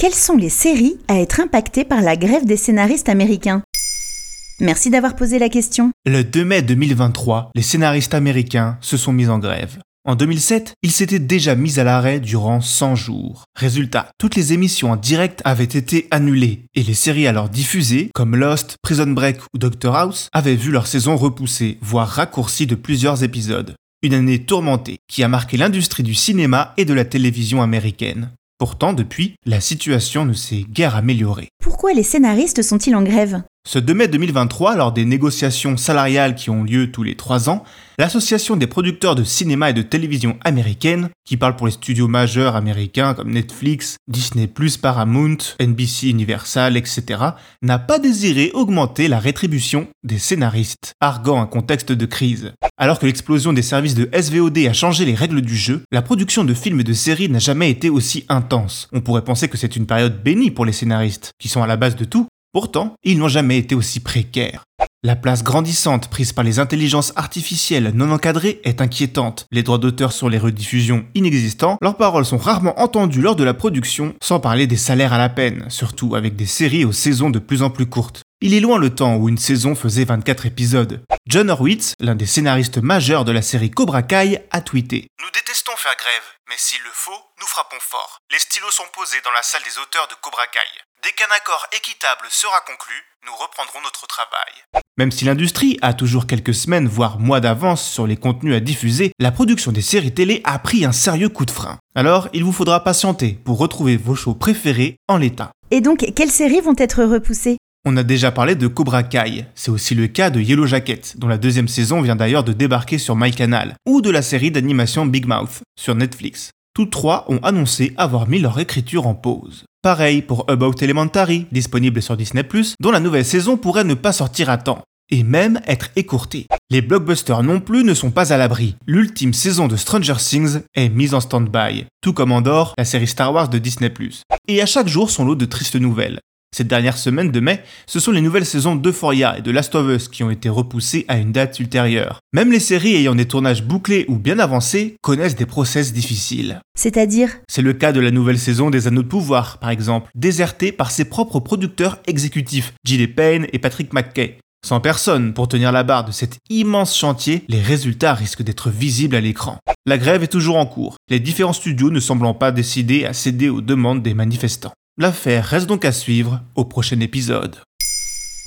quelles sont les séries à être impactées par la grève des scénaristes américains? Merci d'avoir posé la question. Le 2 mai 2023, les scénaristes américains se sont mis en grève. En 2007, ils s'étaient déjà mis à l'arrêt durant 100 jours. Résultat, toutes les émissions en direct avaient été annulées et les séries alors diffusées, comme Lost, Prison Break ou Doctor House, avaient vu leur saison repoussée, voire raccourcie de plusieurs épisodes. Une année tourmentée qui a marqué l'industrie du cinéma et de la télévision américaine. Pourtant, depuis, la situation ne s'est guère améliorée. Pourquoi les scénaristes sont-ils en grève? Ce 2 mai 2023, lors des négociations salariales qui ont lieu tous les trois ans, l'Association des producteurs de cinéma et de télévision américaine, qui parle pour les studios majeurs américains comme Netflix, Disney+, Paramount, NBC Universal, etc., n'a pas désiré augmenter la rétribution des scénaristes, arguant un contexte de crise. Alors que l'explosion des services de SVOD a changé les règles du jeu, la production de films et de séries n'a jamais été aussi intense. On pourrait penser que c'est une période bénie pour les scénaristes, sont à la base de tout. Pourtant, ils n'ont jamais été aussi précaires. La place grandissante prise par les intelligences artificielles non encadrées est inquiétante. Les droits d'auteur sur les rediffusions inexistants, leurs paroles sont rarement entendues lors de la production, sans parler des salaires à la peine, surtout avec des séries aux saisons de plus en plus courtes. Il est loin le temps où une saison faisait 24 épisodes. John Horwitz, l'un des scénaristes majeurs de la série Cobra Kai, a tweeté Nous détestons faire grève, mais s'il le faut, nous frappons fort. Les stylos sont posés dans la salle des auteurs de Cobra Kai. Dès qu'un accord équitable sera conclu, nous reprendrons notre travail. Même si l'industrie a toujours quelques semaines, voire mois d'avance sur les contenus à diffuser, la production des séries télé a pris un sérieux coup de frein. Alors, il vous faudra patienter pour retrouver vos shows préférés en l'état. Et donc, quelles séries vont être repoussées? On a déjà parlé de Cobra Kai, c'est aussi le cas de Yellow Jacket, dont la deuxième saison vient d'ailleurs de débarquer sur MyCanal, ou de la série d'animation Big Mouth, sur Netflix. Tous trois ont annoncé avoir mis leur écriture en pause. Pareil pour About Elementary, disponible sur Disney+, dont la nouvelle saison pourrait ne pas sortir à temps, et même être écourtée. Les blockbusters non plus ne sont pas à l'abri. L'ultime saison de Stranger Things est mise en stand-by, tout comme Andor, la série Star Wars de Disney+. Et à chaque jour son lot de tristes nouvelles. Cette dernière semaine de mai, ce sont les nouvelles saisons d'Euphoria et de Last of Us qui ont été repoussées à une date ultérieure. Même les séries ayant des tournages bouclés ou bien avancés connaissent des process difficiles. C'est-à-dire? C'est le cas de la nouvelle saison des Anneaux de Pouvoir, par exemple, désertée par ses propres producteurs exécutifs, Gilles Payne et Patrick McKay. Sans personne pour tenir la barre de cet immense chantier, les résultats risquent d'être visibles à l'écran. La grève est toujours en cours, les différents studios ne semblant pas décidés à céder aux demandes des manifestants. L'affaire reste donc à suivre au prochain épisode.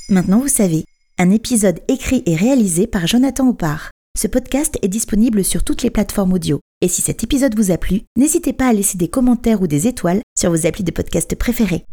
Maintenant vous savez, un épisode écrit et réalisé par Jonathan Oppard. Ce podcast est disponible sur toutes les plateformes audio. Et si cet épisode vous a plu, n'hésitez pas à laisser des commentaires ou des étoiles sur vos applis de podcast préférés.